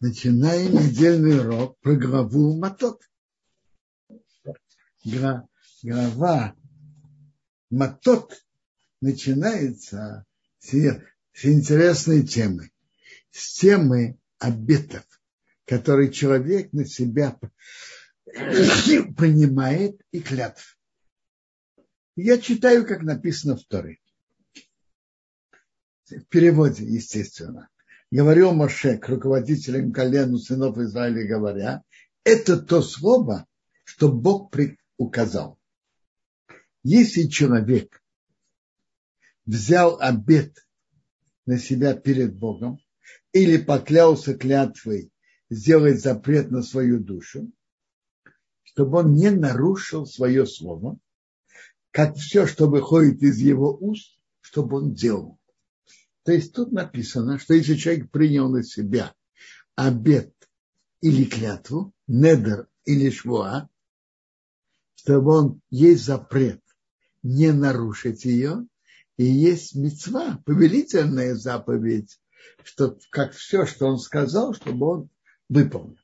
Начинаем недельный урок про главу Матот. Глава Матот начинается с, с интересной темы. С темы обетов, которые человек на себя принимает и клятв. Я читаю, как написано в Торе. В переводе, естественно. Говорил Моше к руководителям колену сынов Израиля, говоря, это то слово, что Бог указал. Если человек взял обет на себя перед Богом или поклялся клятвой сделать запрет на свою душу, чтобы он не нарушил свое слово, как все, что выходит из его уст, чтобы он делал. То есть тут написано, что если человек принял на себя обет или клятву, недер или швуа, чтобы он есть запрет не нарушить ее, и есть мецва, повелительная заповедь, что как все, что он сказал, чтобы он выполнил.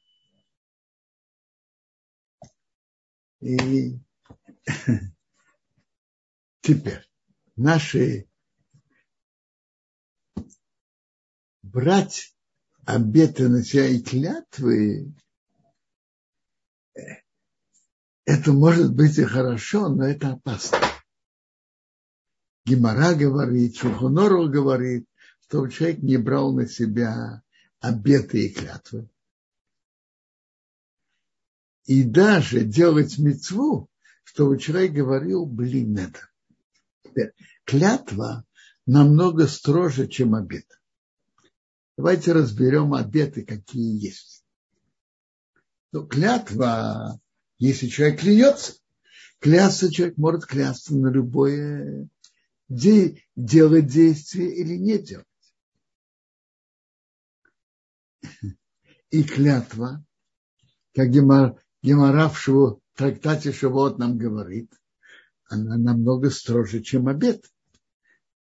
И теперь наши брать обеты на себя и клятвы, это может быть и хорошо, но это опасно. Гимара говорит, Шухонору говорит, что человек не брал на себя обеты и клятвы и даже делать мецву, чтобы человек говорил, блин, это. Клятва намного строже, чем обет. Давайте разберем обеты, какие есть. Ну, клятва, если человек клянется, клясться человек может клясться на любое де, делать действие или не делать. И клятва, как Гемар, Гемара в трактате Шавот нам говорит, она намного строже, чем обед.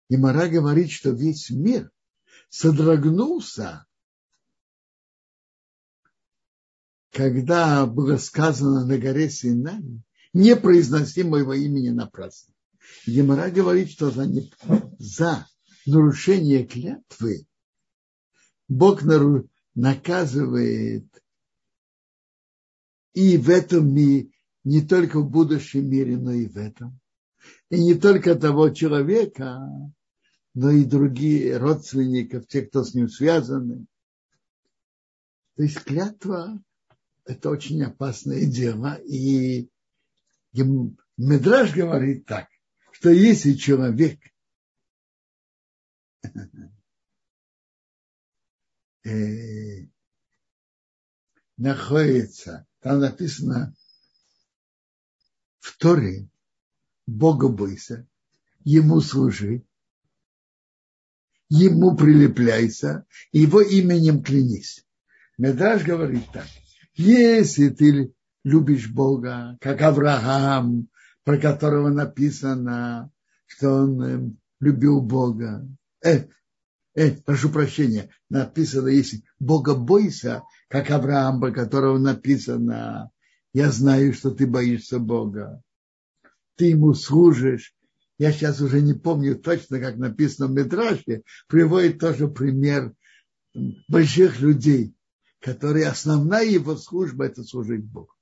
Гемара говорит, что весь мир содрогнулся, когда было сказано на горе Синай, не произноси моего имени напрасно. Гемора говорит, что за, не, за нарушение клятвы Бог нару, наказывает и в этом мире, не только в будущем мире, но и в этом. И не только того человека, но и другие родственников, те, кто с ним связаны. То есть клятва – это очень опасное дело. И Медраж говорит так, что если человек э, находится там написано в Торе, Бога бойся, Ему служи, Ему прилепляйся, Его именем клянись. Медраж говорит так, если ты любишь Бога, как Авраам, про которого написано, что он эм, любил Бога. Э, э, прошу прощения, написано, если Бога бойся, как Авраам, по которому написано, я знаю, что ты боишься Бога, ты ему служишь. Я сейчас уже не помню точно, как написано в Медраше, приводит тоже пример больших людей, которые основная его служба – это служить Богу.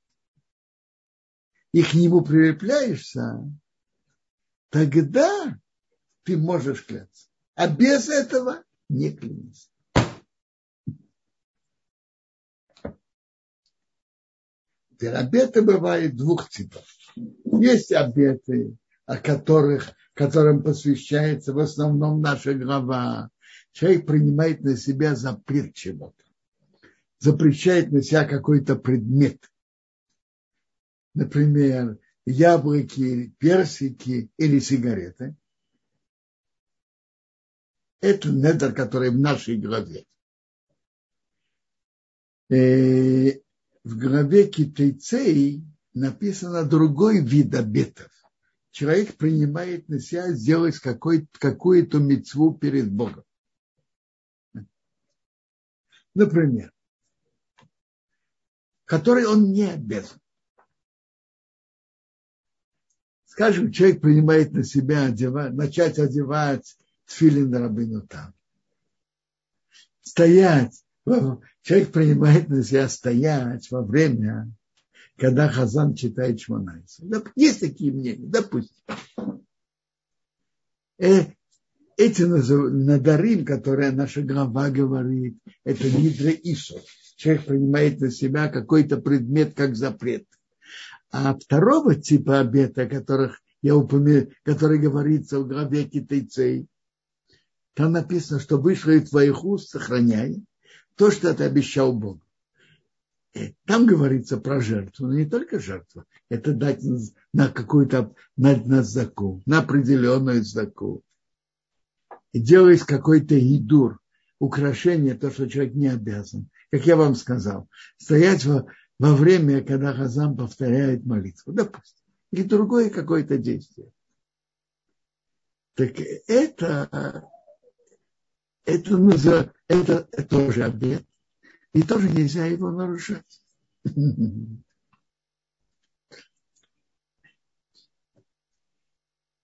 И к нему прилепляешься, тогда ты можешь кляться. А без этого не клянись. Теперь обеты бывают двух типов. Есть обеты, о которых, которым посвящается в основном наша глава. Человек принимает на себя запрет чего-то. Запрещает на себя какой-то предмет. Например, яблоки, персики или сигареты. Это недр, который в нашей главе. Э, в главе китайцей написано другой вид обетов. Человек принимает на себя сделать какую-то мецву перед Богом. Например, который он не обязан. Скажем, человек принимает на себя одевать, начать одевать тфилин рабину там. Стоять. Человек принимает на себя стоять во время, когда Хазан читает Шманайса. Есть такие мнения, допустим. Э, эти надарим, которые наша глава говорит, это Нидра Ису. Человек принимает на себя какой-то предмет как запрет. А второго типа обета, которых я упомянул, который говорится в главе китайцей, там написано, что вышло из твоих уст, сохраняй то, что ты обещал Богу. Э, там говорится про жертву, но не только жертву. Это дать на какую-то, на, на заку, на определенную заку и делать какой-то идур, украшение, то, что человек не обязан. Как я вам сказал, стоять во, во время, когда Хазам повторяет молитву, допустим, или другое какое-то действие. Так это, это, это, это тоже обед, и тоже нельзя его нарушать.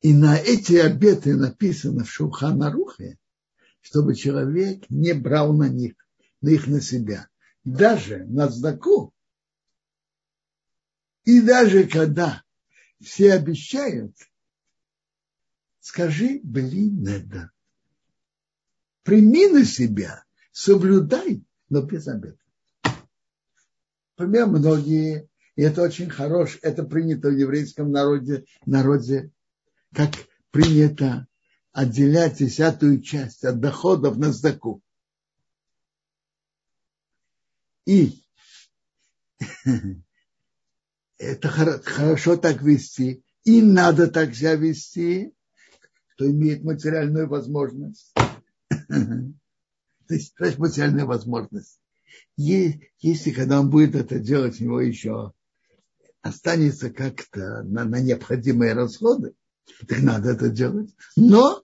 И на эти обеты написано в Шуханарухе, чтобы человек не брал на них, на их на себя. Даже на знаку. И даже когда все обещают, скажи, блин, это. Прими на себя, соблюдай, но без обета. Например, многие, и это очень хорошо, это принято в еврейском народе, народе как принято отделять десятую часть от доходов на сдаку. И это хорошо так вести, и надо так себя вести, кто имеет материальную возможность. То есть, материальная возможность. Если когда он будет это делать, у него еще останется как-то на, на необходимые расходы, так надо это делать. Но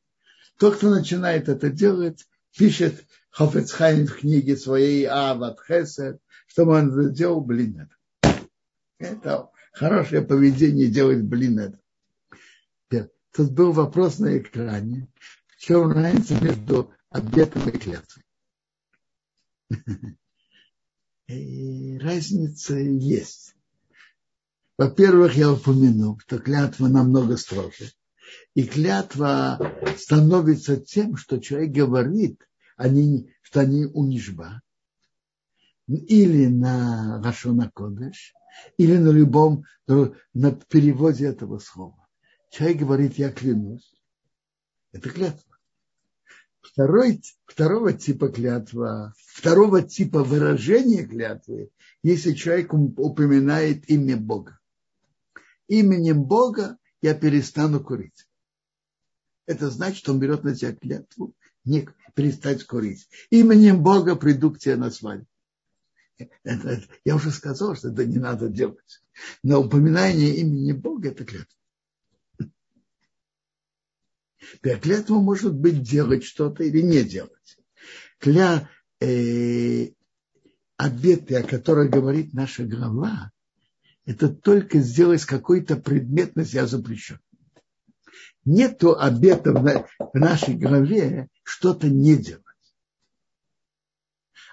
тот, кто начинает это делать, пишет Хофецхайм в книге своей Ават Хесед, чтобы он это сделал, блин, это. Это хорошее поведение делать, блин, это. Тут был вопрос на экране. В чем разница между обетом и клятвой? Разница есть. Во-первых, я упомянул, что клятва намного строже. И клятва становится тем, что человек говорит, они, что они унижба, или на Рашона Кодеш, или на любом, на переводе этого слова. Человек говорит, я клянусь. Это клятва. Второй, второго типа клятва, второго типа выражения клятвы, если человек упоминает имя Бога именем Бога я перестану курить. Это значит, что он берет на себя клятву не перестать курить. Именем Бога приду к тебе на свадьбу. Это, это, я уже сказал, что это не надо делать. Но упоминание имени Бога – это клятва. Клятва может быть делать что-то или не делать. Кля, э, обеты, о которых говорит наша глава, это только сделать какой-то предмет на себя запрещен. Нету обета в нашей голове что-то не делать.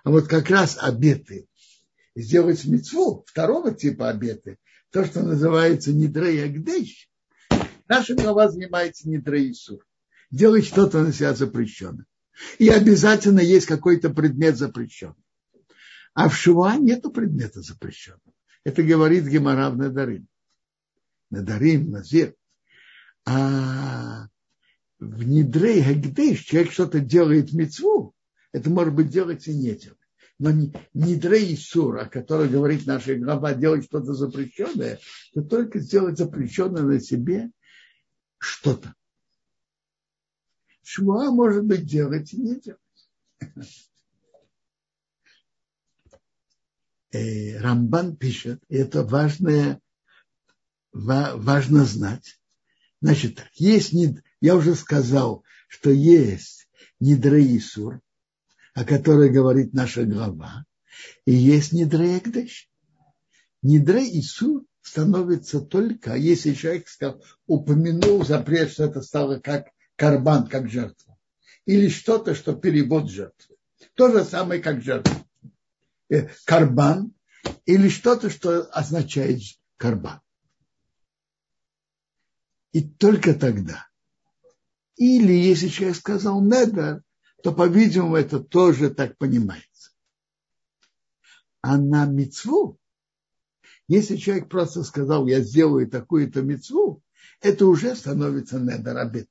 А вот как раз обеты сделать мецву, второго типа обеты, то, что называется нидрей агдейш, наша голова занимается нидрей сур. Делать что-то на себя запрещенное. И обязательно есть какой-то предмет запрещенный. А в Шуа нету предмета запрещенного. Это говорит Гемора в Надарим. Надарим, Назир. А в Нидрей Гагдейш человек что-то делает мецву, это может быть делать и не делать. Но Нидрей Сур, о котором говорит наша глава, делать что-то запрещенное, это только сделать запрещенное на себе что-то. Шмуа может быть делать и не делать. э, Рамбан пишет, и это важное, важно знать. Значит так, есть, я уже сказал, что есть Нидреисур, о которой говорит наша глава, и есть и суд становится только, если человек сказал, упомянул запрет, что это стало как карбан, как жертва. Или что-то, что перевод жертвы. То же самое, как жертва. Э, карбан или что-то, что означает карбан. И только тогда. Или если человек сказал недер, то, по-видимому, это тоже так понимается. А на мецву, если человек просто сказал, я сделаю такую-то мецву, это уже становится недер обед.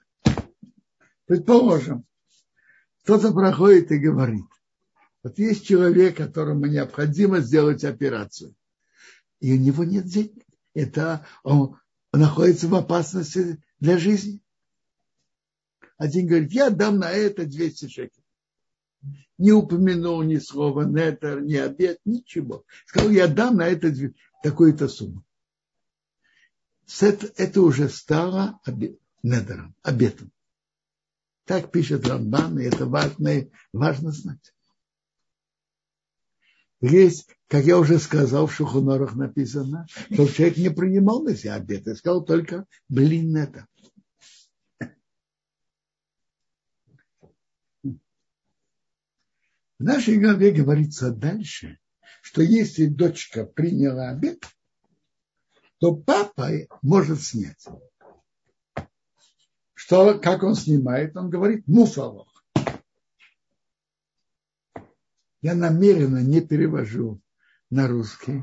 Предположим, кто-то проходит и говорит, вот есть человек, которому необходимо сделать операцию, и у него нет денег. Это он находится в опасности для жизни. Один говорит, я дам на это 200 шекелей. Не упомянул ни слова нетер, ни обед, ничего. Сказал, я дам на это такую-то сумму. Это, это уже стало нетером, обетом. Так пишет Рамбан, и это важно, важно знать. Есть, как я уже сказал, в Шухунорах написано, что человек не принимал на себя обед, и сказал только блин это. В нашей главе говорится дальше, что если дочка приняла обед, то папа может снять. Что, как он снимает? Он говорит муфалох. Я намеренно не перевожу на русский,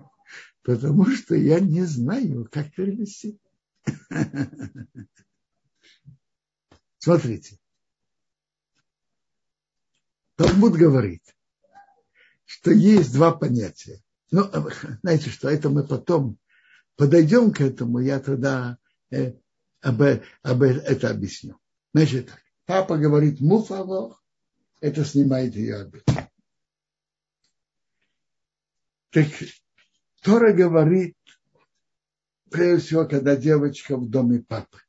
потому что я не знаю, как перевести. Смотрите. Талмуд говорит, что есть два понятия. Ну, знаете что, это мы потом подойдем к этому, я тогда э, об, об это объясню. Значит, папа говорит муфалох, это снимает ее обид. Так Тора говорит, прежде всего, когда девочка в доме папы.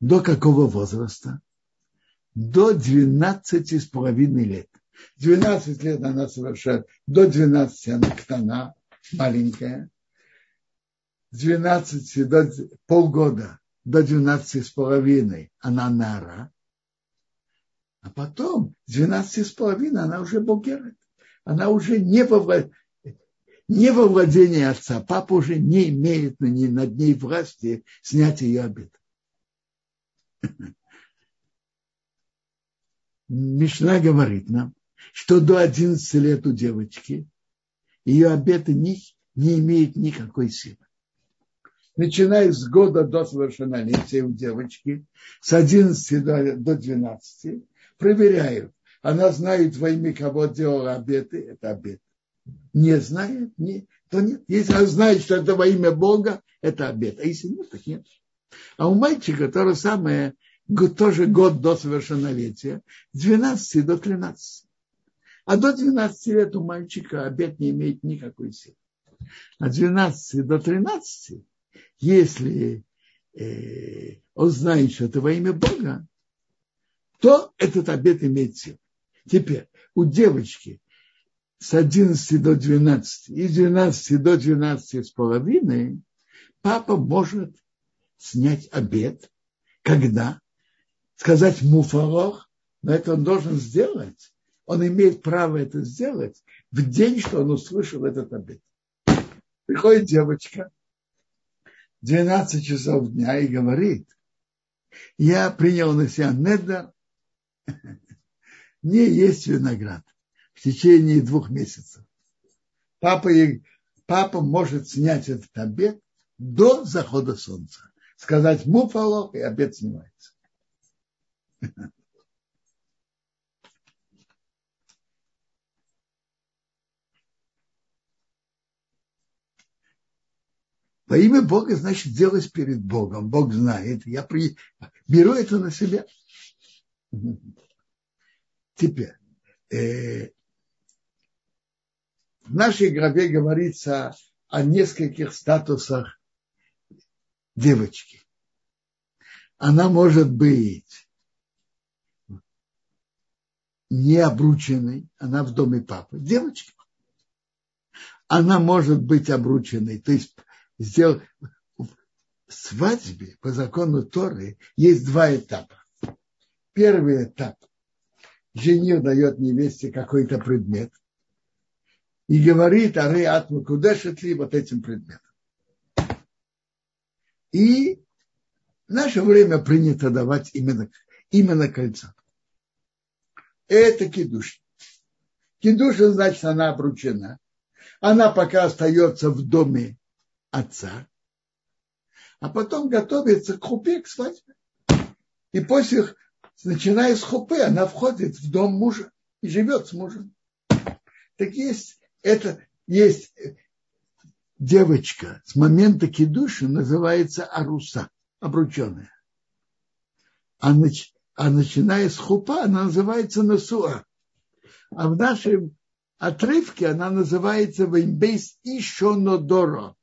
До какого возраста? До 12 с половиной лет. 12 лет она совершает, до 12 она ктана, маленькая. С 12 до полгода до 12 с половиной она нара. А потом с 12 с половиной она уже богерет она уже не во, не во владении отца. Папа уже не имеет на ней, над ней власти снять ее обед. Мишна говорит нам, что до 11 лет у девочки ее обеты не, не имеют никакой силы. Начиная с года до совершеннолетия у девочки, с 11 до, до 12, проверяют, она знает во имя кого делала обеты, это обет. Не знает, не, то нет. Если она знает, что это во имя Бога, это обет. А если нет, так нет. А у мальчика то же самое, тоже год до совершеннолетия, с 12 до 13. А до 12 лет у мальчика обед не имеет никакой силы. А 12 до 13, если э, он знает, что это во имя Бога, то этот обед имеет силу. Теперь у девочки с 11 до 12 и с 12 до 12 с половиной папа может снять обед, когда сказать муфалох, но это он должен сделать. Он имеет право это сделать в день, что он услышал этот обед. Приходит девочка, 12 часов дня и говорит, я принял на себя недер, не есть виноград в течение двух месяцев. Папа, папа может снять этот обед до захода солнца. Сказать муфалох, и обед снимается. Во имя Бога значит делать перед Богом. Бог знает. Я при... беру это на себя. Теперь, э, в нашей главе говорится о нескольких статусах девочки. Она может быть не обрученной, она в доме папы, девочка. она может быть обрученной. То есть сделал, свадьбе по закону Торы есть два этапа. Первый этап. Жених дает невесте какой-то предмет и говорит, ары атму кудешет ли вот этим предметом. И в наше время принято давать именно, именно кольцо. Это кидуш. Кидуша значит, она обручена. Она пока остается в доме отца, а потом готовится к хупе, к свадьбе. И после, начиная с хупы, она входит в дом мужа и живет с мужем. Так есть, это есть девочка с момента кидуши называется Аруса, обрученная. А, нач, а начиная с хупа, она называется Насуа. А в нашем отрывке она называется Бейс Ишо Нодоро.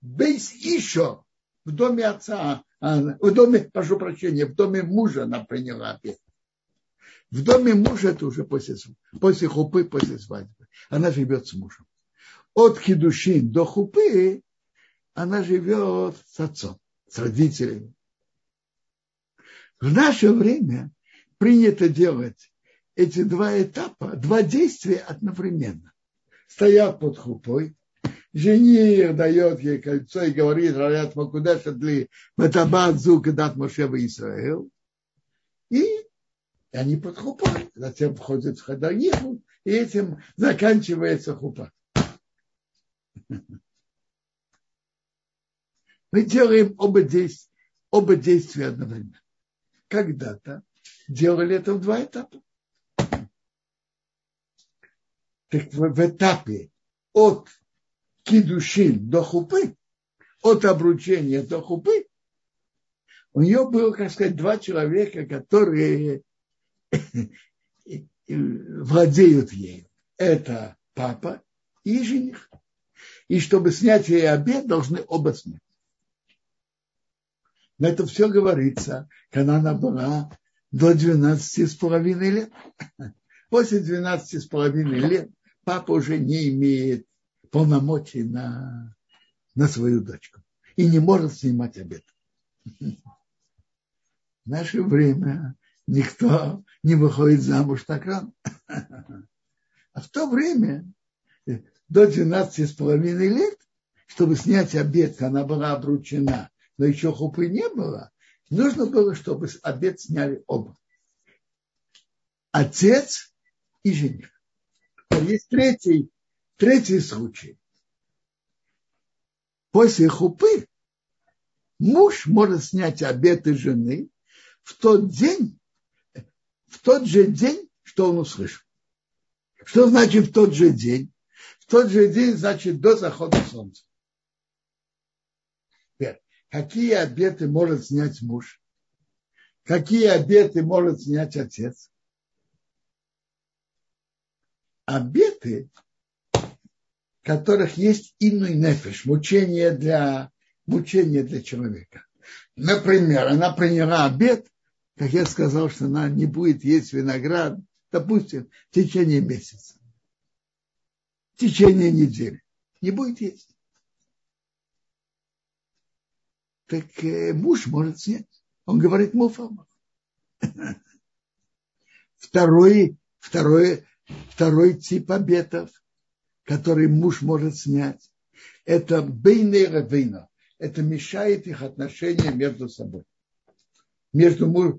Бейс Ишо в доме отца, в доме, прошу прощения, в доме мужа она приняла обед. В доме мужа это уже после, после хупы, после свадьбы. Она живет с мужем. От хидушин до хупы она живет с отцом, с родителями. В наше время принято делать эти два этапа, два действия одновременно. Стоят под хупой, жених дает ей кольцо и говорит, Ралят Макуда Шадли, Батабат Зук Дат Мошева Исраил. И они под хупой. Затем входят в Хадариху, и этим заканчивается хупа. Мы делаем оба действия, оба действия одновременно. Когда-то делали это в два этапа. Так в, в этапе от кидушин до хупы, от обручения до хупы, у нее было, как сказать, два человека, которые владеют ею. Это папа и жених. И чтобы снять ей обед, должны оба снять. Но это все говорится, когда она была до 12 с половиной лет. После 12 с половиной лет папа уже не имеет полномочий на, на свою дочку и не может снимать обед. В наше время никто не выходит замуж так рано. А в то время, до 12 с половиной лет, чтобы снять обед, она была обручена, но еще хупы не было, нужно было, чтобы обед сняли оба. Отец и жених. Есть третий, третий случай. После хупы муж может снять обеты жены в тот день, в тот же день, что он услышал. Что значит в тот же день? В тот же день, значит, до захода солнца. Какие обеты может снять муж? Какие обеты может снять отец? Обеты, которых есть иной нефиш, мучение для, мучение для человека. Например, она приняла обед, как я сказал, что она не будет есть виноград, допустим, в течение месяца, в течение недели. Не будет есть. Так э, муж может снять. Он говорит муфама. Второй, второй, второй тип обетов, который муж может снять, это бейне равейна. Это мешает их отношениям между собой между муж,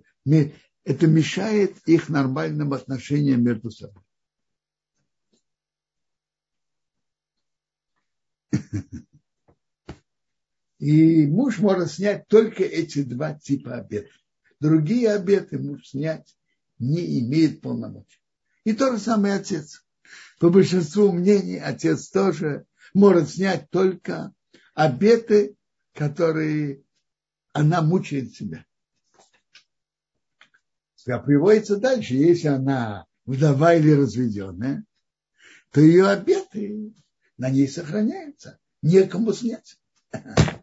это мешает их нормальным отношениям между собой. И муж может снять только эти два типа обетов. Другие обеты муж снять не имеет полномочий. И то же самое отец. По большинству мнений отец тоже может снять только обеты, которые она мучает себя а приводится дальше, если она вдова или разведенная, то ее обеты на ней сохраняются. Некому снять.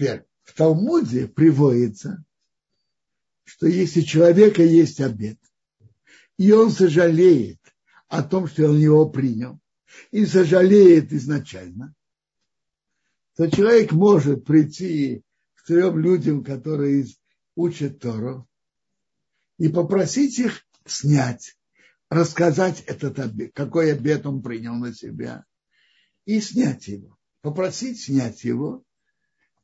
Теперь в Талмуде приводится, что если у человека есть обед, и он сожалеет о том, что он его принял, и сожалеет изначально, то человек может прийти к трем людям, которые учат Тору, и попросить их снять, рассказать этот обед, какой обед он принял на себя, и снять его. Попросить снять его.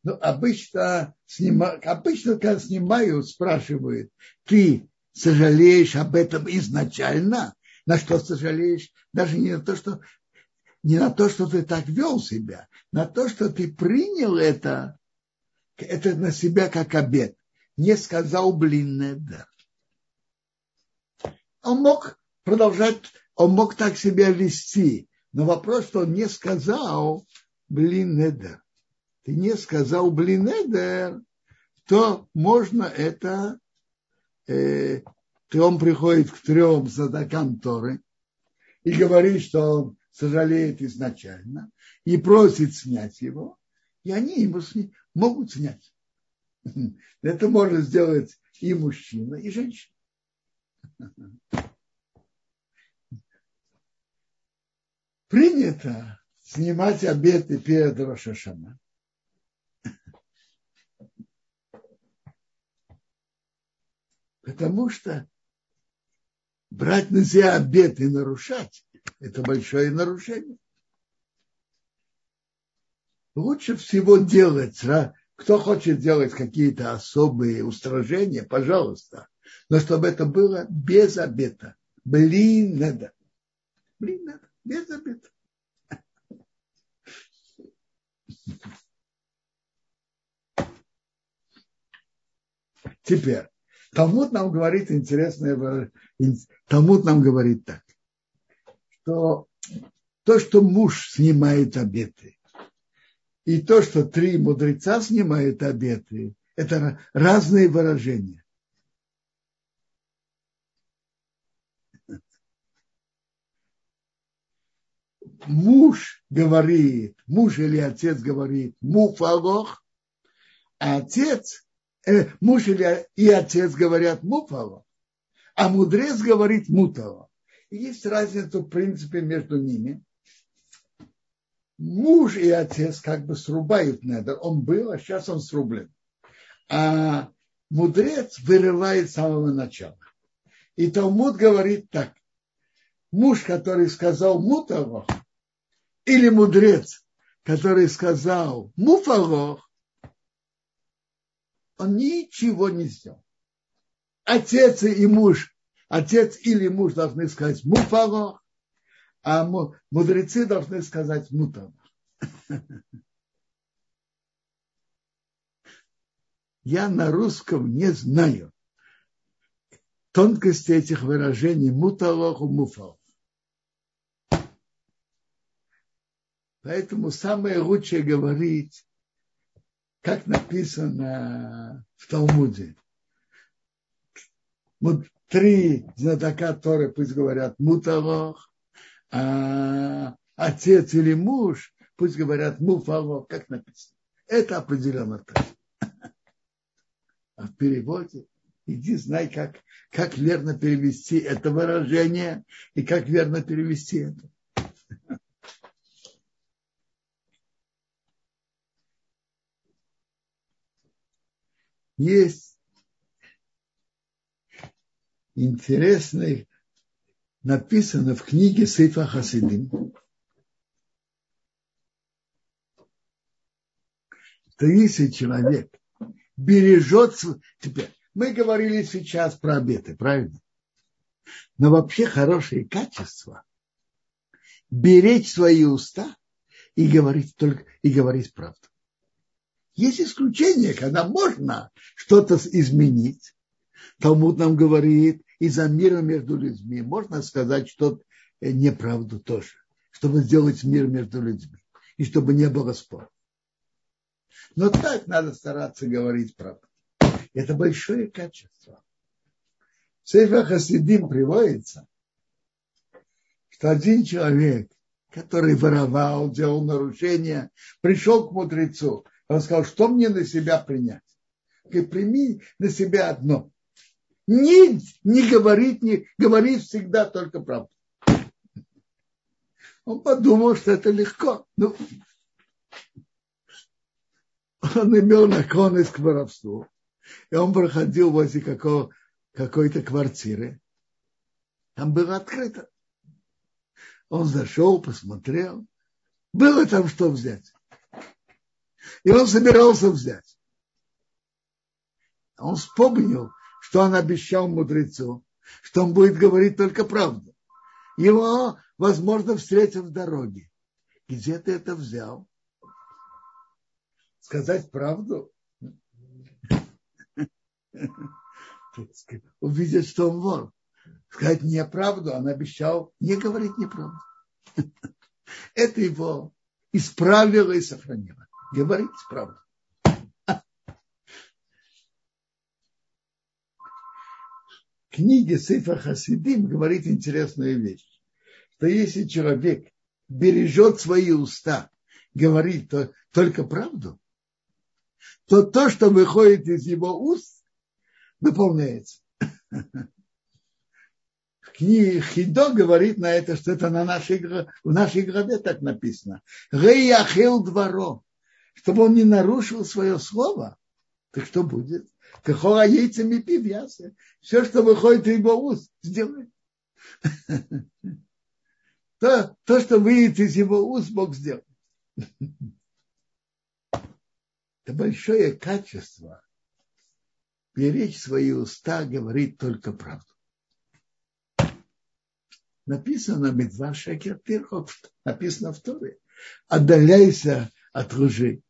Но обычно, снима, обычно, когда снимают, спрашивают, ты сожалеешь об этом изначально? На что сожалеешь? Даже не на то, что не на то, что ты так вел себя, на то, что ты принял это, это на себя как обед. Не сказал, блин, да. Он мог продолжать, он мог так себя вести, но вопрос, что он не сказал, блин, недер. Ты не сказал, блин, недер, то можно это, э, то он приходит к трем задакам Торы и говорит, что он сожалеет изначально и просит снять его, и они ему сня... могут снять. Это может сделать и мужчина, и женщина. Принято снимать обеты перед Рошашана. Потому что брать на себя обет и нарушать это большое нарушение. Лучше всего делать, кто хочет делать какие-то особые устражения, пожалуйста, но чтобы это было без обета. Блин, надо. Блин, надо. Без обета. Теперь, Талмуд нам говорит интересное, Талмуд нам говорит так что то, что муж снимает обеты, и то, что три мудреца снимают обеты, это разные выражения. Муж говорит, муж или отец говорит муфалох, а отец, э, муж или и отец говорят муфалох, а мудрец говорит муталох. И есть разница, в принципе, между ними. Муж и отец как бы срубают недр. Он был, а сейчас он срублен. А мудрец вырывает с самого начала. И Талмуд говорит так. Муж, который сказал мутаво, или мудрец, который сказал муфаго, он ничего не сделал. Отец и муж Отец или муж должны сказать муфало, а мудрецы должны сказать мутало. Я на русском не знаю тонкости этих выражений муталоху муфал. Поэтому самое лучшее говорить, как написано в Талмуде три знатока Торы пусть говорят муталох, а отец или муж пусть говорят муфалох, как написано. Это определенно так. А в переводе иди знай, как, как верно перевести это выражение и как верно перевести это. Есть интересное написано в книге Сейфа Хасидим. Что если человек бережет... Теперь, мы говорили сейчас про обеты, правильно? Но вообще хорошие качества беречь свои уста и говорить только и говорить правду. Есть исключения, когда можно что-то изменить. Талмуд нам говорит, и за миром между людьми. Можно сказать что э, неправду тоже, чтобы сделать мир между людьми и чтобы не было спора. Но так надо стараться говорить правду. Это большое качество. В Сейфа Хасидим приводится, что один человек, который воровал, делал нарушения, пришел к мудрецу. Он сказал, что мне на себя принять? И прими на себя одно. Не, не говорить, не говорить всегда только правду. Он подумал, что это легко. Ну, он имел наклонность к воровству. И он проходил возле какого, какой-то квартиры. Там было открыто. Он зашел, посмотрел. Было там что взять. И он собирался взять. Он вспомнил, что он обещал мудрецу, что он будет говорить только правду. Его, возможно, встретят в дороге. Где ты это взял? Сказать правду? Увидеть, что он вор. Сказать неправду, он обещал не говорить неправду. Это его исправило и сохранило. Говорить правду. книге Сейфа Хасидим говорит интересную вещь, что если человек бережет свои уста, говорит то, только правду, то то, что выходит из его уст, выполняется. В книге Хидо говорит на это, что это на нашей, в нашей главе так написано. Рейяхел дворо. Чтобы он не нарушил свое слово, так что будет? Кахора яйцами пив ясы. Все, что выходит из его уст, сделает. То, то, что выйдет из его уст, Бог сделает. Это большое качество. Беречь свои уста, говорить только правду. Написано Медвар Шекер Пирхот, написано в Торе. Отдаляйся от лжи.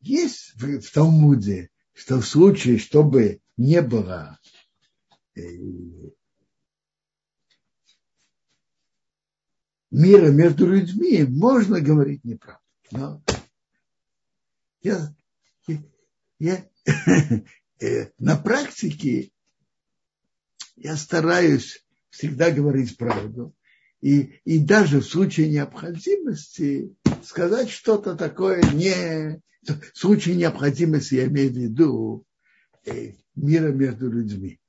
Есть в, в Талмуде, что в случае, чтобы не было э, мира между людьми, можно говорить неправду. Но я, я, э, на практике я стараюсь всегда говорить правду. И, и даже в случае необходимости сказать что-то такое не, в случае необходимости, я имею в виду э, мира между людьми.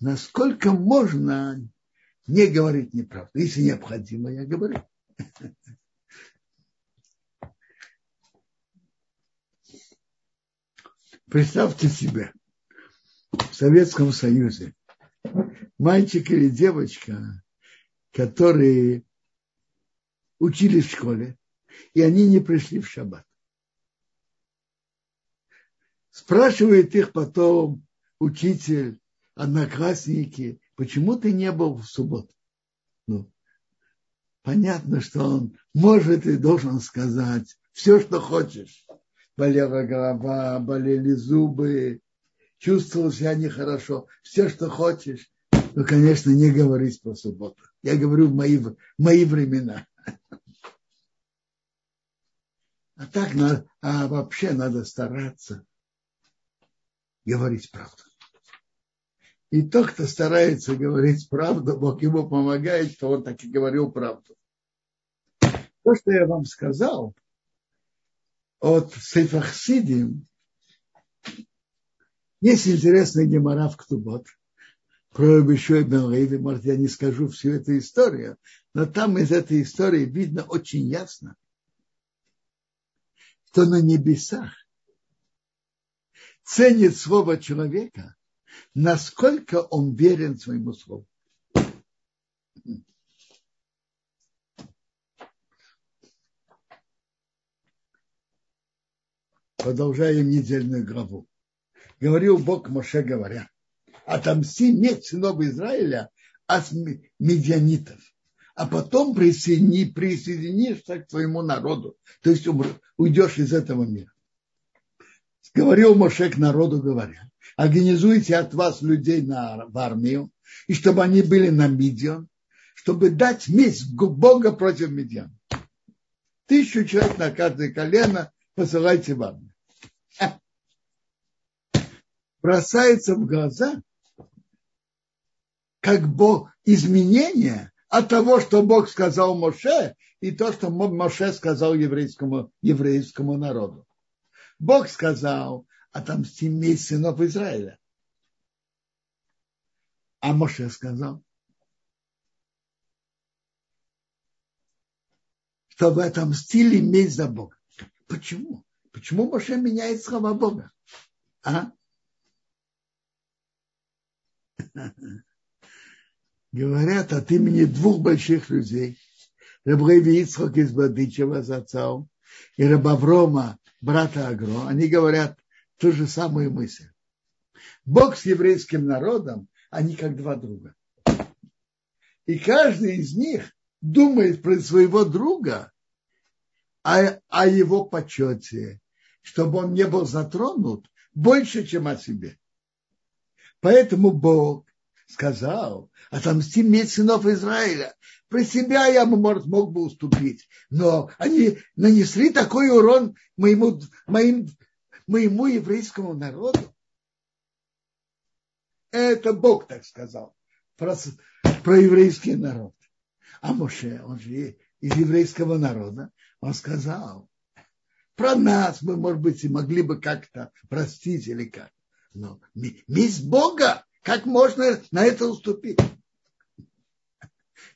Насколько можно не говорить неправду? Если необходимо, я говорю. Представьте себе, в Советском Союзе мальчик или девочка, которые учились в школе, и они не пришли в шаббат. Спрашивает их потом учитель, одноклассники, почему ты не был в субботу? Ну, понятно, что он может и должен сказать все, что хочешь. Болела голова, болели зубы, чувствовал себя нехорошо, все, что хочешь. Ну, конечно, не говорить про субботу. Я говорю в мои, мои времена. А так, а вообще надо стараться говорить правду. И тот, кто старается говорить правду, Бог ему помогает, что он так и говорил правду. То, что я вам сказал от Сейфахсидим, есть интересный гемора в Ктубот про Бешой Бен Леви. Может, я не скажу всю эту историю, но там из этой истории видно очень ясно, что на небесах ценит слово человека, насколько он верен своему слову. Продолжаем недельную главу. Говорил Бог Моше, говоря, отомсти нет сынов Израиля от медианитов, а потом присоедини, присоединишься к своему народу, то есть уйдешь из этого мира говорил Моше к народу, говоря, организуйте от вас людей на, в армию, и чтобы они были на Мидиан, чтобы дать месть Бога против Мидиан. Тысячу человек на каждое колено посылайте в армию. Бросается в глаза, как Бог изменение от того, что Бог сказал Моше, и то, что Моше сказал еврейскому, еврейскому народу. Бог сказал, отомсти месть сынов Израиля. А Моше сказал, что в этом стиле месть за Бога. Почему? Почему Моше меняет слова Бога? А? Говорят от имени двух больших людей. Рабреви Ицхок из Бадычева, Зацау, и Рабаврома, брата Агро. Они говорят ту же самую мысль. Бог с еврейским народом, они как два друга. И каждый из них думает про своего друга о, о его почете, чтобы он не был затронут больше, чем о себе. Поэтому Бог сказал, отомсти мне сынов Израиля. Про себя я, может, мог бы уступить, но они нанесли такой урон моему, моим, моему еврейскому народу. Это Бог так сказал про, про еврейский народ. А Моше, он же из еврейского народа, он сказал, про нас мы, может быть, и могли бы как-то простить или как. Но месть Бога, как можно на это уступить?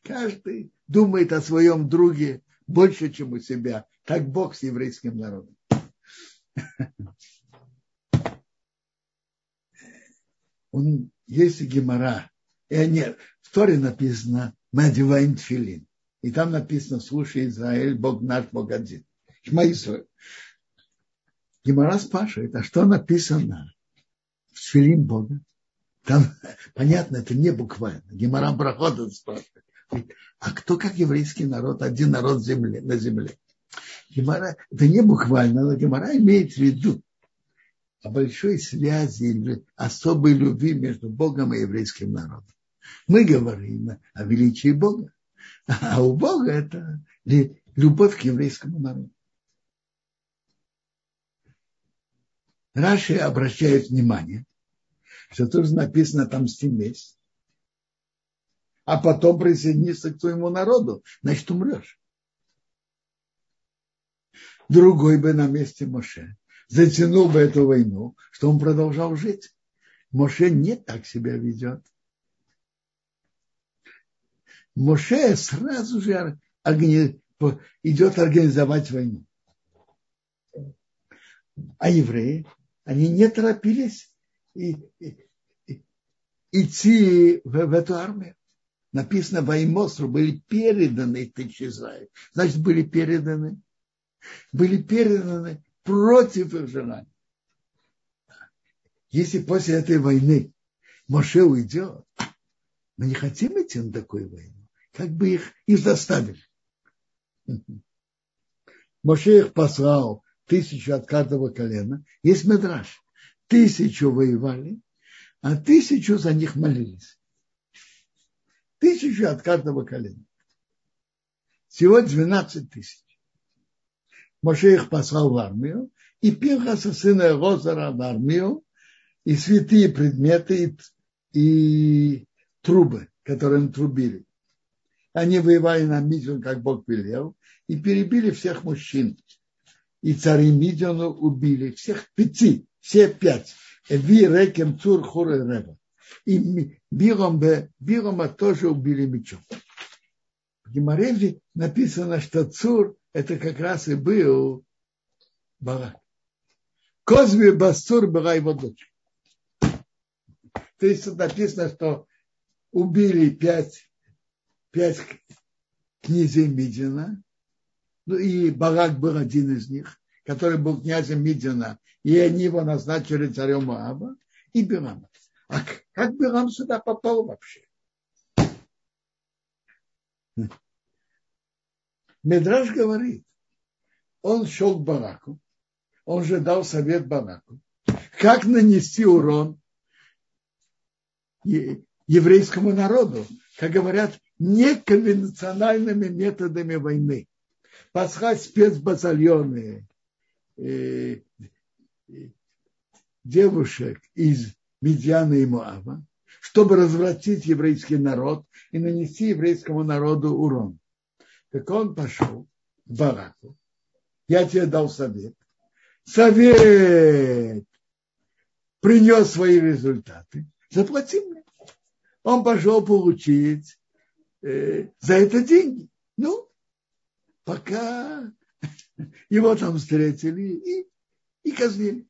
Каждый думает о своем друге больше, чем у себя. как Бог с еврейским народом. Он, есть гемора, и они, в Торе написано, мы одеваем тфилин. И там написано, слушай, Израиль, Бог наш, Бог один. Шмаису. Гемора спрашивает, а что написано в тфилин Бога? Там, понятно, это не буквально. Гемора проходит спрашивает. А кто как еврейский народ, один народ земле, на земле? Гемора, это не буквально, но Гемора имеет в виду о большой связи, особой любви между Богом и еврейским народом. Мы говорим о величии Бога, а у Бога это любовь к еврейскому народу. Раши обращает внимание, что тоже написано там стимесь, а потом присоединиться к твоему народу, значит умрешь. Другой бы на месте Моше затянул бы эту войну, что он продолжал жить. Моше не так себя ведет. Моше сразу же идет организовать войну. А евреи, они не торопились и, и, идти в, в эту армию. Написано, Ваймосру были переданы тысячи Израиля. Значит, были переданы, были переданы против их желаний. Если после этой войны Моше уйдет, мы не хотим идти на такую войну как бы их и заставили. Моше их послал тысячу от каждого колена. Есть медраж. Тысячу воевали, а тысячу за них молились. Тысячу от каждого колена. Всего 12 тысяч. Моше их послал в армию, и Пинхаса, сына Розара, в армию, и святые предметы, и, и трубы, которые трубили. Они воевали на Мидиан, как Бог велел, и перебили всех мужчин. И цари Мидиана убили всех пяти, все пять. Ви, Рекем, Цур, Хур и Рева. И Бирома, Бирома тоже убили мечом. В Геморрезе написано, что Цур это как раз и был Барак. Козви Бастур была его дочь. То есть написано, что убили пять пять князей Мидина, ну и Барак был один из них, который был князем Мидина, и они его назначили царем Моаба, и Бирам. А как Бирам сюда попал вообще? Медраж говорит, он шел к Бараку, он же дал совет Бараку, как нанести урон еврейскому народу. Как говорят, неконвенциональными методами войны. Послать спецбатальоны э, девушек из Медиана и Муава, чтобы развратить еврейский народ и нанести еврейскому народу урон. Так он пошел в бараку. Я тебе дал совет. Совет принес свои результаты. Заплати мне. он пошел получить э, за это деньги. Ну, пока его там встретили и, и казнили.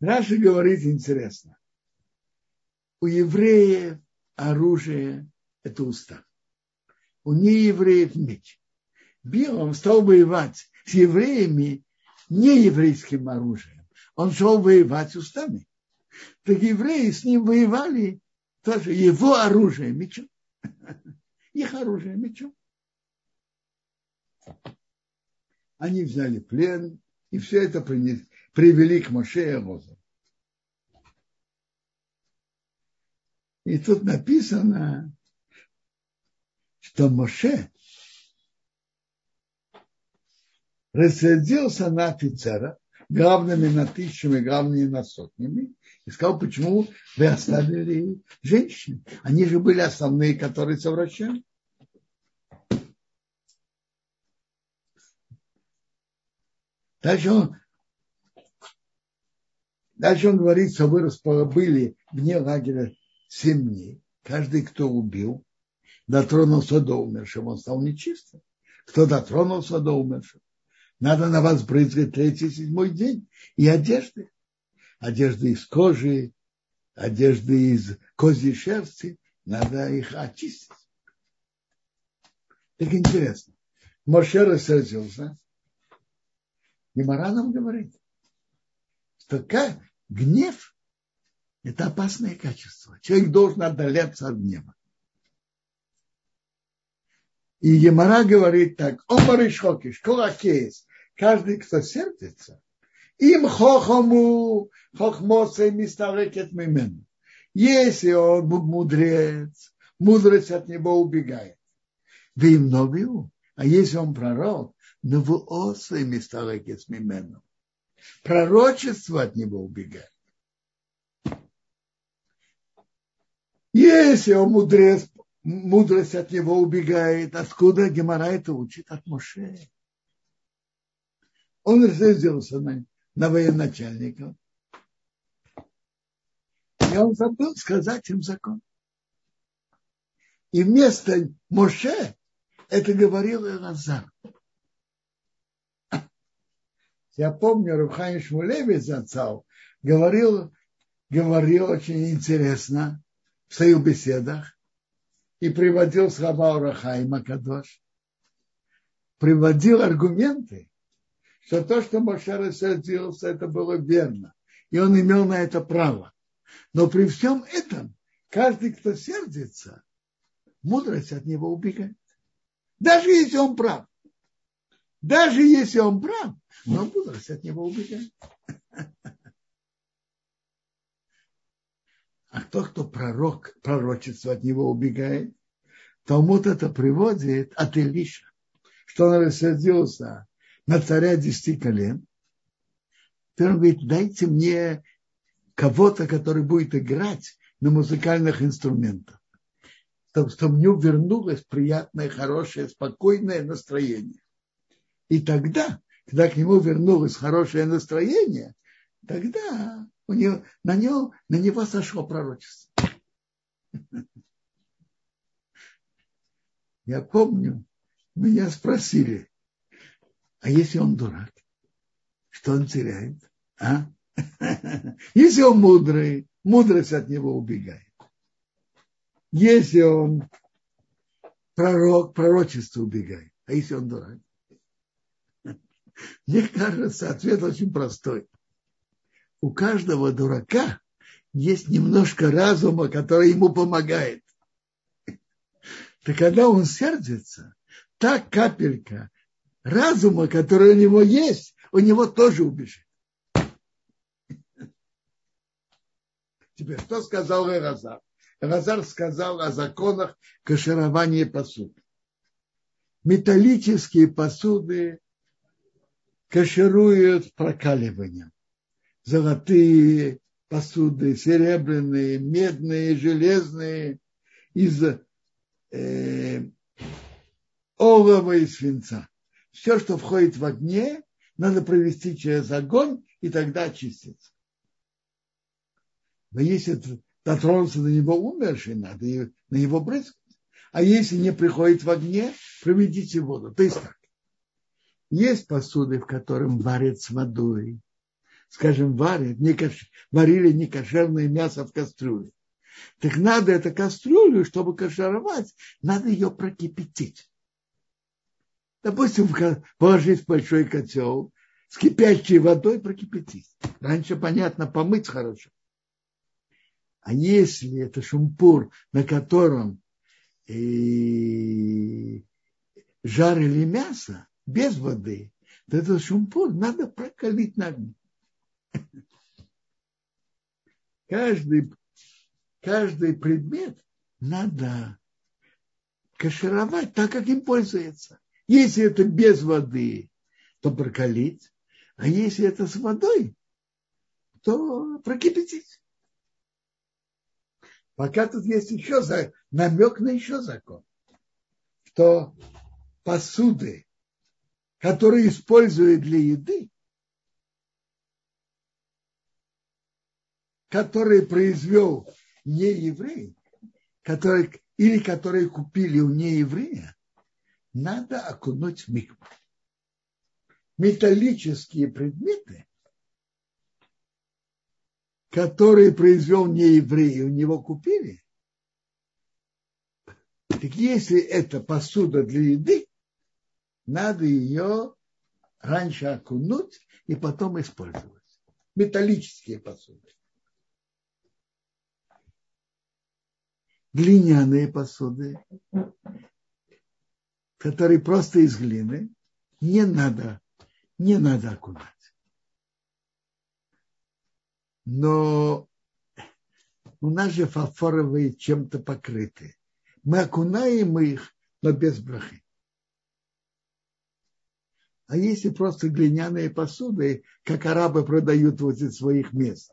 Раши говорит интересно. У евреев оружие – это уста. У неевреев меч. Билом стал воевать с евреями нееврейским оружием. Он шел воевать устами. Так евреи с ним воевали тоже его оружие мечом. Их оружие мечом. Они взяли плен, и все это принесли, привели к Моше и Розу. И тут написано, что Моше рассердился на офицера, главными на тысячами, главными на сотнями, и сказал, почему вы оставили женщин? Они же были основные, которые совращали. Дальше он, дальше он говорит, что вы были вне лагеря семь дней. Каждый, кто убил, дотронулся до умершего, он стал нечистым. Кто дотронулся до умершего, надо на вас брызгать третий, седьмой день. И одежды. Одежды из кожи, одежды из козьей шерсти. Надо их очистить. Так интересно. Моше рассердился. И Мара нам говорит, что как гнев – это опасное качество. Человек должен отдаляться от гнева. И Емара говорит так, Омар и Шокиш, Колакейс, каждый, кто сердится, им хохому, хохмосой мистарекет мимен. Если он мудрец, мудрость от него убегает. Вы им новию, а если он пророк, новуосой мистарекет мимену. Пророчество от него убегает. Если он мудрец, мудрость от него убегает. Откуда Гемора это учит? От Моше. Он рассердился на, на военачальников. И он забыл сказать им закон. И вместо Моше это говорил Элазар. Я помню, Рухайн Шмулевич отцал говорил, говорил очень интересно в своих беседах и приводил слова Урахайма Кадош. Приводил аргументы, что то, что Моше рассердился, это было верно. И он имел на это право. Но при всем этом, каждый, кто сердится, мудрость от него убегает. Даже если он прав. Даже если он прав, но мудрость от него убегает. А тот, кто пророк, пророчество от него убегает, Талмуд это приводит от Илиша, что он рассердился на царя десяти колен. Теперь он говорит, дайте мне кого-то, который будет играть на музыкальных инструментах, чтобы мне вернулось приятное, хорошее, спокойное настроение. И тогда, когда к нему вернулось хорошее настроение, тогда у него, на, него, на него сошло пророчество. Я помню, меня спросили, а если он дурак, что он теряет? А? Если он мудрый, мудрость от него убегает. Если он пророк, пророчество убегает. А если он дурак? Мне кажется, ответ очень простой у каждого дурака есть немножко разума, который ему помогает. Так когда он сердится, та капелька разума, которая у него есть, у него тоже убежит. Теперь, что сказал Эразар? Эразар сказал о законах каширования посуд. Металлические посуды кашируют прокаливанием золотые посуды, серебряные, медные, железные, из э, олова и свинца. Все, что входит в огне, надо провести через огонь и тогда очиститься. Но если дотронуться до него умерший, надо на него брызгать. А если не приходит в огне, проведите воду. То есть так. Есть посуды, в котором варят с водой. Скажем, варят, не кош... варили некошерное мясо в кастрюле. Так надо эту кастрюлю, чтобы кашаровать, надо ее прокипятить. Допустим, положить в большой котел, с кипящей водой прокипятить. Раньше, понятно, помыть хорошо. А если это шумпур, на котором и жарили мясо без воды, то этот шумпур надо прокалить на огне. Каждый, каждый предмет надо кашировать так, как им пользуется. Если это без воды, то прокалить, а если это с водой, то прокипятить. Пока тут есть еще намек на еще закон, что посуды, которые используют для еды, которые произвел не еврей, который, или которые купили у нееврея, надо окунуть в микву. Металлические предметы который произвел не евреи, у него купили, так если это посуда для еды, надо ее раньше окунуть и потом использовать. Металлические посуды. Глиняные посуды, которые просто из глины, не надо, не надо окунать но у нас же фарфоровые чем-то покрыты. Мы окунаем их, но без брахи. А если просто глиняные посуды, как арабы продают возле своих мест,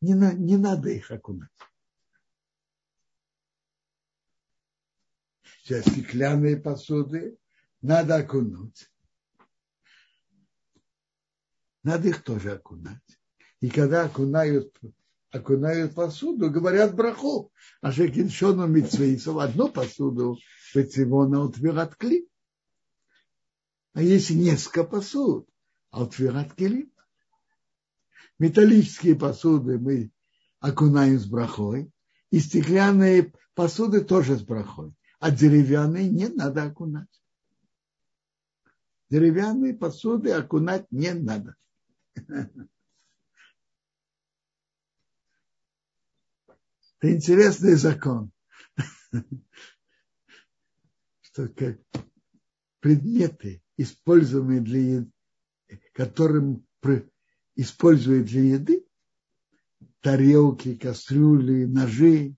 не, на, не надо их окунать. Сейчас стеклянные посуды надо окунуть. Надо их тоже окунать. И когда окунают, окунают посуду, говорят браху. А шекиншону митцвейсов одну посуду пецивона утвират кли. А если несколько посуд, а утвират кли. Металлические посуды мы окунаем с брахой, и стеклянные посуды тоже с брахой, а деревянные не надо окунать. Деревянные посуды окунать не надо. Это интересный закон, что как предметы, используемые для еды, которым используют для еды, тарелки, кастрюли, ножи,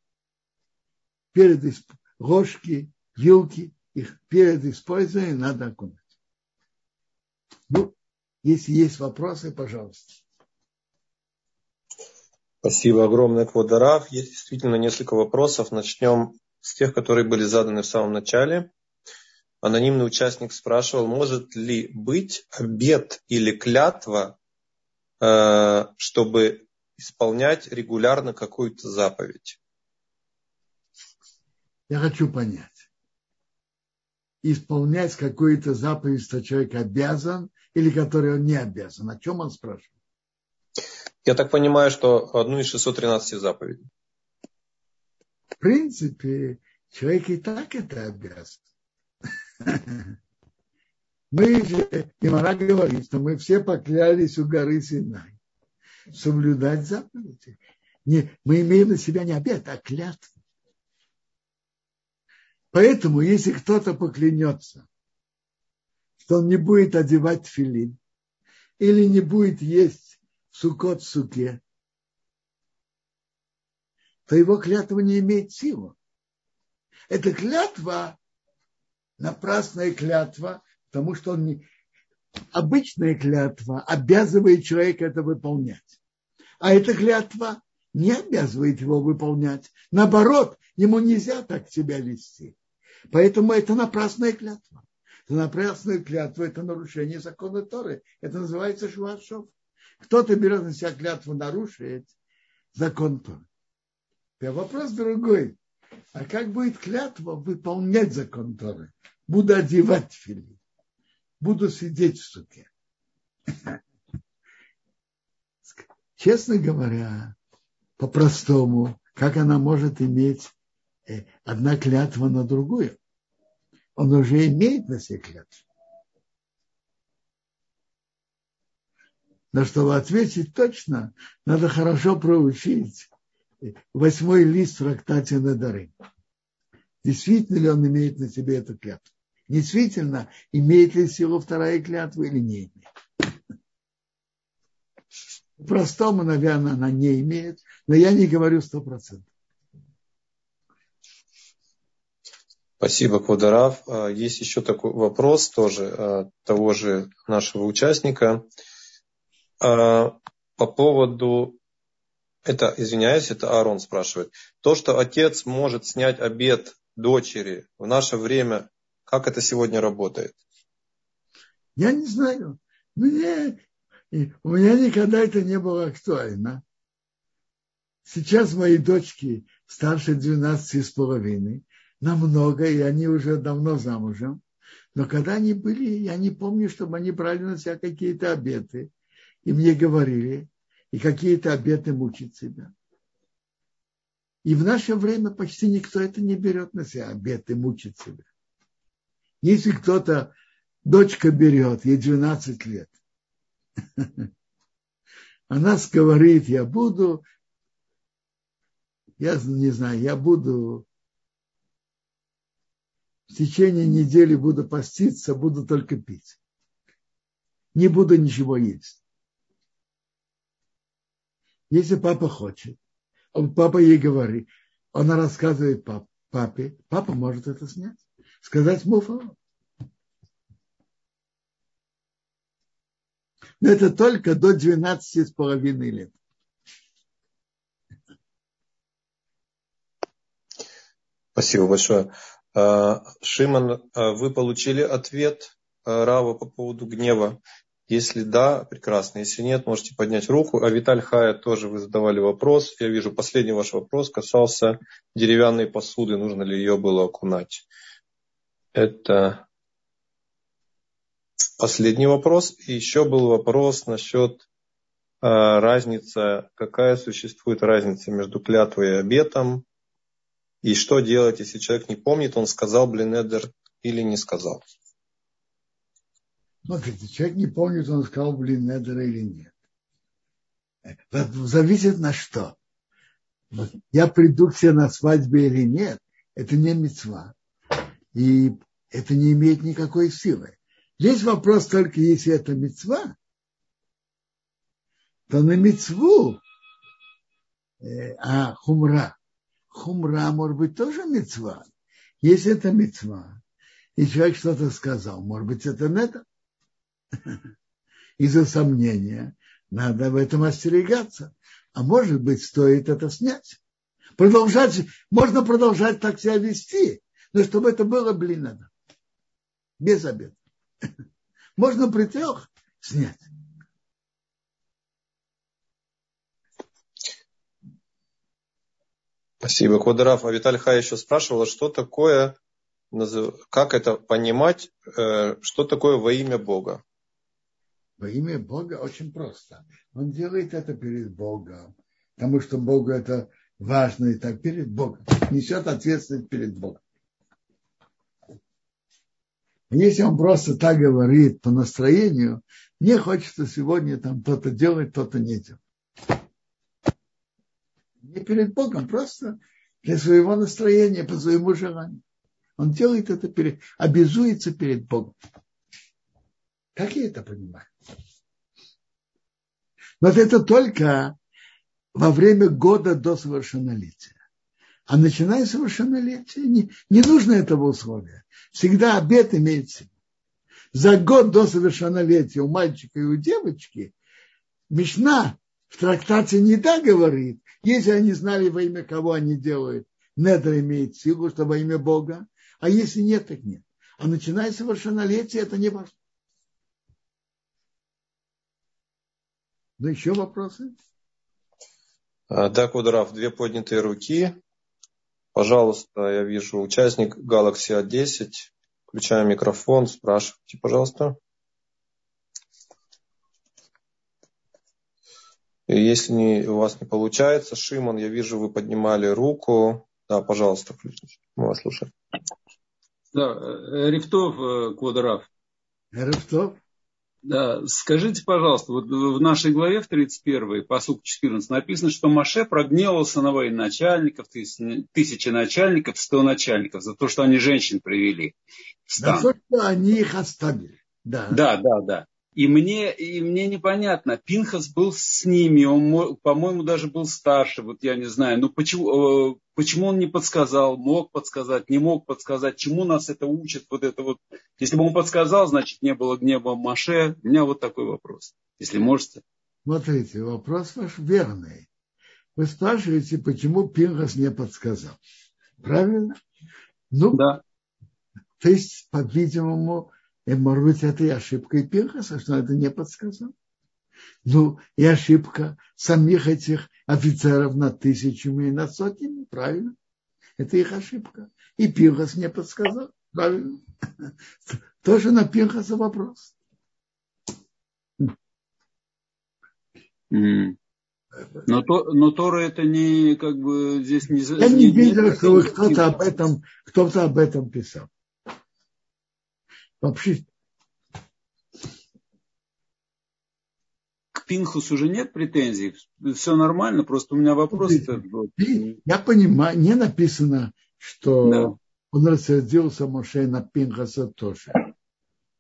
перед ложки, вилки, их перед использованием надо окунать. Ну, если есть вопросы, пожалуйста. Спасибо огромное, Квадарав. Есть действительно несколько вопросов. Начнем с тех, которые были заданы в самом начале. Анонимный участник спрашивал, может ли быть обед или клятва, э, чтобы исполнять регулярно какую-то заповедь? Я хочу понять. Исполнять какую-то заповедь, что человек обязан или который он не обязан. О чем он спрашивает? Я так понимаю, что одну из 613 заповедей. В принципе, человек и так это обязан. Мы же, Имара говорит, что мы все поклялись у горы Синай соблюдать заповеди. Не, мы имеем на себя не обед, а клятву. Поэтому, если кто-то поклянется, что он не будет одевать филин или не будет есть сукот суке, то его клятва не имеет силы. Это клятва, напрасная клятва, потому что он не... Обычная клятва обязывает человека это выполнять. А эта клятва не обязывает его выполнять. Наоборот, ему нельзя так себя вести. Поэтому это напрасная клятва. Это напрасная клятва – это нарушение закона Торы. Это называется швашов. Кто-то берет на себя клятву нарушить, закон Торы. Вопрос другой. А как будет клятва выполнять закон Торы? Буду одевать фили. Буду сидеть в суке. Честно говоря, по-простому, как она может иметь э, одна клятва на другую? Он уже имеет на себе клятву. Но чтобы ответить точно, надо хорошо проучить восьмой лист трактате на дары. Действительно ли он имеет на себе эту клятву? Действительно, имеет ли силу вторая клятва или не имеет? Простому, наверное, она не имеет, но я не говорю сто процентов. Спасибо, Квадарав. А, есть еще такой вопрос тоже а, того же нашего участника. А, по поводу, это, извиняюсь, это Аарон спрашивает. То, что отец может снять обед дочери в наше время, как это сегодня работает? Я не знаю. Мне, у меня никогда это не было актуально. Сейчас мои дочки старше 12 с половиной, намного, и они уже давно замужем. Но когда они были, я не помню, чтобы они брали на себя какие-то обеты и мне говорили, и какие-то обеты мучить себя. И в наше время почти никто это не берет на себя, обеты мучить себя. Если кто-то, дочка берет, ей 12 лет, она говорит, я буду, я не знаю, я буду в течение недели буду поститься, буду только пить. Не буду ничего есть. Если папа хочет, папа ей говорит, она рассказывает пап, папе, папа может это снять, сказать муфа. Но это только до 12 с половиной лет. Спасибо большое. А, Шиман, а вы получили ответ а, Рава по поводу гнева? Если да, прекрасно. Если нет, можете поднять руку. А Виталь Хая тоже вы задавали вопрос. Я вижу, последний ваш вопрос касался деревянной посуды. Нужно ли ее было окунать? Это последний вопрос. И еще был вопрос насчет э, разницы, какая существует разница между клятвой и обетом. И что делать, если человек не помнит, он сказал блинедер или не сказал. Смотрите, человек не помнит, он сказал, блин, Недера или нет. Зависит на что. Я приду к тебе на свадьбе или нет, это не мецва. И это не имеет никакой силы. Здесь вопрос только, если это мецва, то на мецву, э, а хумра, хумра может быть тоже мецва. Если это мецва, и человек что-то сказал, может быть, это не это из-за сомнения, надо в этом остерегаться. А может быть, стоит это снять. Продолжать, можно продолжать так себя вести, но чтобы это было, блин, надо. Без обеда. Можно при трех снять. Спасибо, Квадраф. А Виталий Хай еще спрашивала, что такое, как это понимать, э, что такое во имя Бога? Во имя Бога очень просто. Он делает это перед Богом, потому что Богу это важно и так перед Богом. Несет ответственность перед Богом. Если он просто так говорит по настроению, мне хочется сегодня там то-то делать, то-то не делать. Не перед Богом, просто для своего настроения, по своему желанию. Он делает это перед, обязуется перед Богом. Как я это понимаю? Но это только во время года до совершеннолетия. А начиная с совершеннолетия не, не нужно этого условия. Всегда обед имеет силу. За год до совершеннолетия у мальчика и у девочки Мишна в трактате не так говорит, если они знали во имя кого они делают, недр имеет силу, что во имя Бога, а если нет, так нет. А начиная с совершеннолетия это не важно. Ну, еще вопросы? Да, Кудрав, две поднятые руки. Пожалуйста, я вижу участник Galaxy A10. Включаю микрофон, спрашивайте, пожалуйста. И если не, у вас не получается, Шимон, я вижу, вы поднимали руку. Да, пожалуйста, включите. Мы вас слушаем. Да, э, Рифтов э, Квадраф. Рифтов. Да, скажите, пожалуйста, вот в нашей главе в 31, посук 14 написано, что Маше прогневался на военачальников, тысячи начальников, сто начальников за то, что они женщин привели в стан. За то, что они их оставили. Да, да, да. да. И мне, и мне непонятно, Пинхас был с ними, он, по-моему, даже был старше, вот я не знаю, ну почему, э, почему он не подсказал, мог подсказать, не мог подсказать, чему нас это учит, вот это вот. Если бы он подсказал, значит, не было гнева Маше. У меня вот такой вопрос, если можете. Смотрите, вопрос ваш верный. Вы спрашиваете, почему Пинхас не подсказал. Правильно? Ну, да. То есть, по-видимому, и, может быть, это и ошибка и Пинхаса, что это не подсказал. Ну, и ошибка самих этих офицеров над тысячами и над сотнями, правильно? Это их ошибка. И Пинхас не подсказал, правильно? Тоже на Пинхаса вопрос. Mm. Но, то, но Тора это не как бы здесь не... Я не видел, что кто-то об этом, кто-то об этом писал. Вообще. К Пинхусу уже нет претензий. Все нормально, просто у меня вопрос. Я понимаю, не написано, что да. он рассердился Моше на Пинхаса тоже.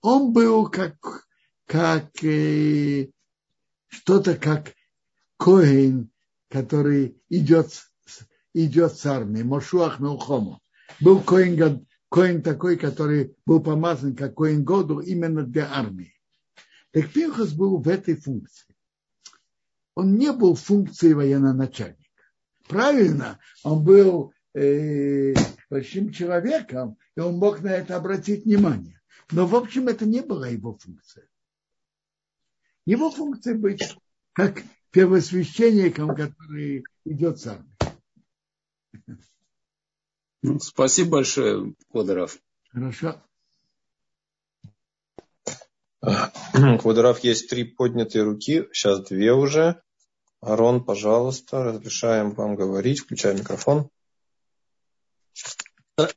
Он был как, как э, что-то как Коин, который идет, идет с армией, Мошуах Мелхому. Был Коин Коин такой, который был помазан как Коин Году именно для армии. Так Пинхас был в этой функции. Он не был функцией военно-начальника. Правильно, он был э, большим человеком, и он мог на это обратить внимание. Но, в общем, это не была его функция. Его функция быть как первосвященником, который идет с армией. Ну, спасибо большое, Квадоров. Хорошо. Квадоров, есть три поднятые руки, сейчас две уже. Арон, пожалуйста, разрешаем вам говорить, включай микрофон.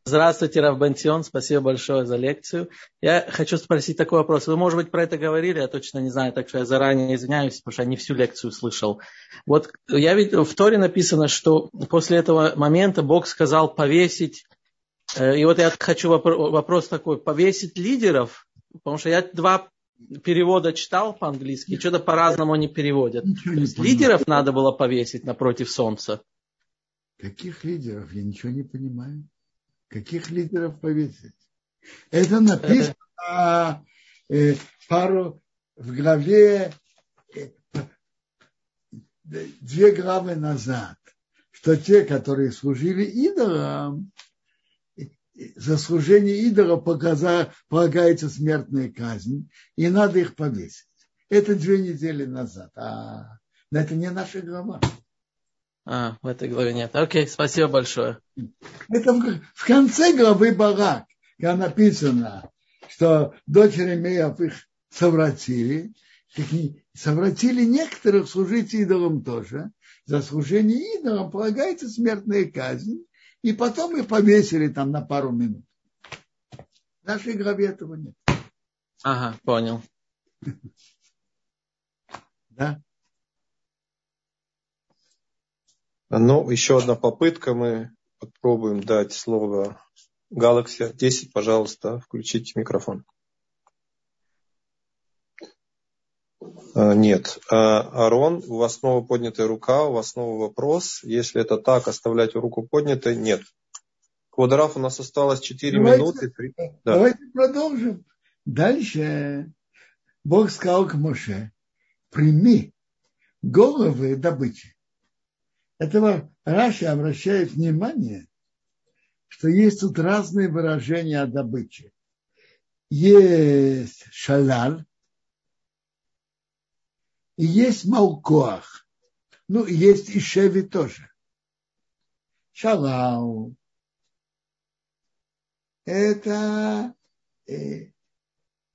Здравствуйте, Равбантион, спасибо большое за лекцию. Я хочу спросить такой вопрос. Вы, может быть, про это говорили, я точно не знаю, так что я заранее извиняюсь, потому что я не всю лекцию слышал. Вот я видел, в Торе написано, что после этого момента Бог сказал повесить, э, и вот я хочу вопрос такой, повесить лидеров, потому что я два перевода читал по-английски, что-то по-разному они переводят. То есть лидеров надо было повесить напротив солнца. Каких лидеров? Я ничего не понимаю. Каких лидеров повесить? Это написано э, пару в главе э, две главы назад, что те, которые служили идолам, за служение идола полагается смертная казнь, и надо их повесить. Это две недели назад. А это не наша глава. А, в этой главе нет. Окей, спасибо большое. Это в конце главы Барак, когда написано, что дочери Меев их совратили, совратили некоторых служить идолам тоже. За служение идолам полагается смертная казнь, и потом их повесили там на пару минут. В нашей главе этого нет. Ага, понял. Да? Ну, еще одна попытка. Мы попробуем дать слово Galaxy 10. Пожалуйста, включите микрофон. А, нет. А, Арон, у вас снова поднятая рука, у вас снова вопрос. Если это так, оставлять руку поднятой? Нет. Квадраф, у нас осталось 4 давайте, минуты. Да. Давайте продолжим. Дальше Бог сказал к Моше, прими головы добычи этого Раша обращает внимание, что есть тут разные выражения о добыче. Есть шалал и есть малкоах. Ну, есть и Шеви тоже. Шалау. Это э,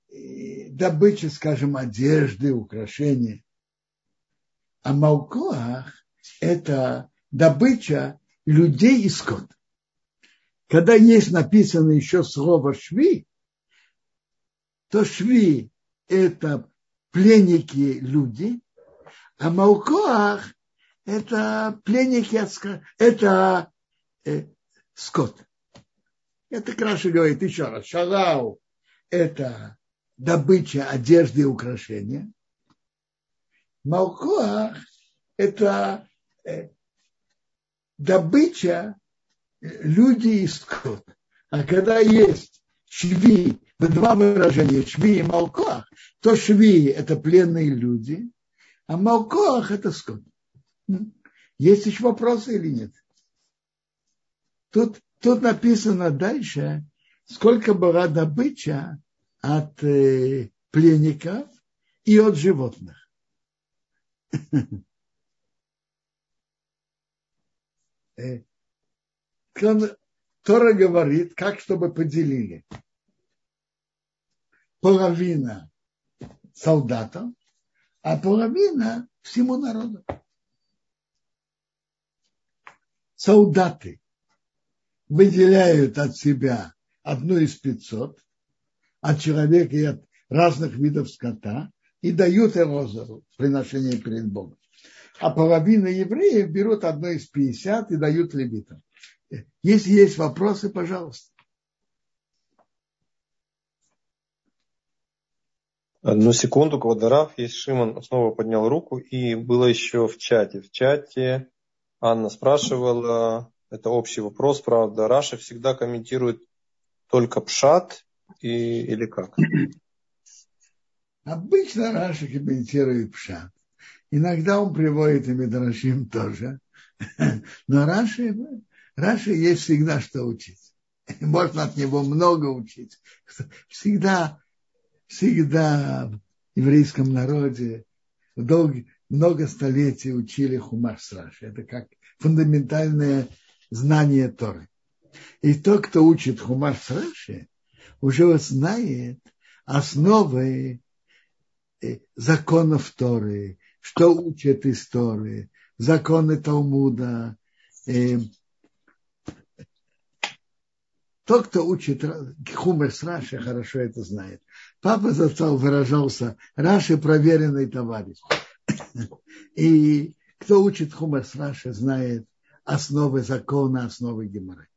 э, добыча, скажем, одежды, украшения. А Малкоах – это добыча людей и скот. Когда есть написано еще слово «шви», то шви – это пленники люди, а Малкоах – это пленники, это э, скот. Это Краша говорит еще раз. Шалау – это добыча одежды и украшения. Малкоах – это добыча люди и скот. А когда есть шви, два выражения, шви и малкоах, то шви – это пленные люди, а малкоах – это скот. Есть еще вопросы или нет? Тут, тут написано дальше, сколько была добыча от э, пленников и от животных. Э, Тора говорит, как чтобы поделили. Половина солдатам, а половина всему народу. Солдаты выделяют от себя одну из пятьсот, от человека и от разных видов скота, и дают Эрозору приношение перед Богом. А половина евреев берут одно из пятьдесят и дают левитам. Если есть вопросы, пожалуйста. Одну секунду, כבוד הרב, есть Шимон снова поднял руку, и было еще в чате. В чате Анна спрашивала, это общий вопрос, правда, Раши всегда комментирует только пшат и, или как? Обычно Раши комментирует пшат. Иногда он приводит и мидрашим тоже. Но Раша Раши есть всегда что учить. Можно от него много учить. Всегда, всегда в еврейском народе долг, много столетий учили хумаш с Раши. Это как фундаментальное знание Торы. И тот, кто учит хумаш с Раши, уже знает основы э, законов Торы, что учат истории, законы Талмуда, э, тот, кто учит хумер с Раши, хорошо это знает. Папа зацал выражался, Раши проверенный товарищ. И кто учит хумер с Раши, знает основы закона, основы геморрой.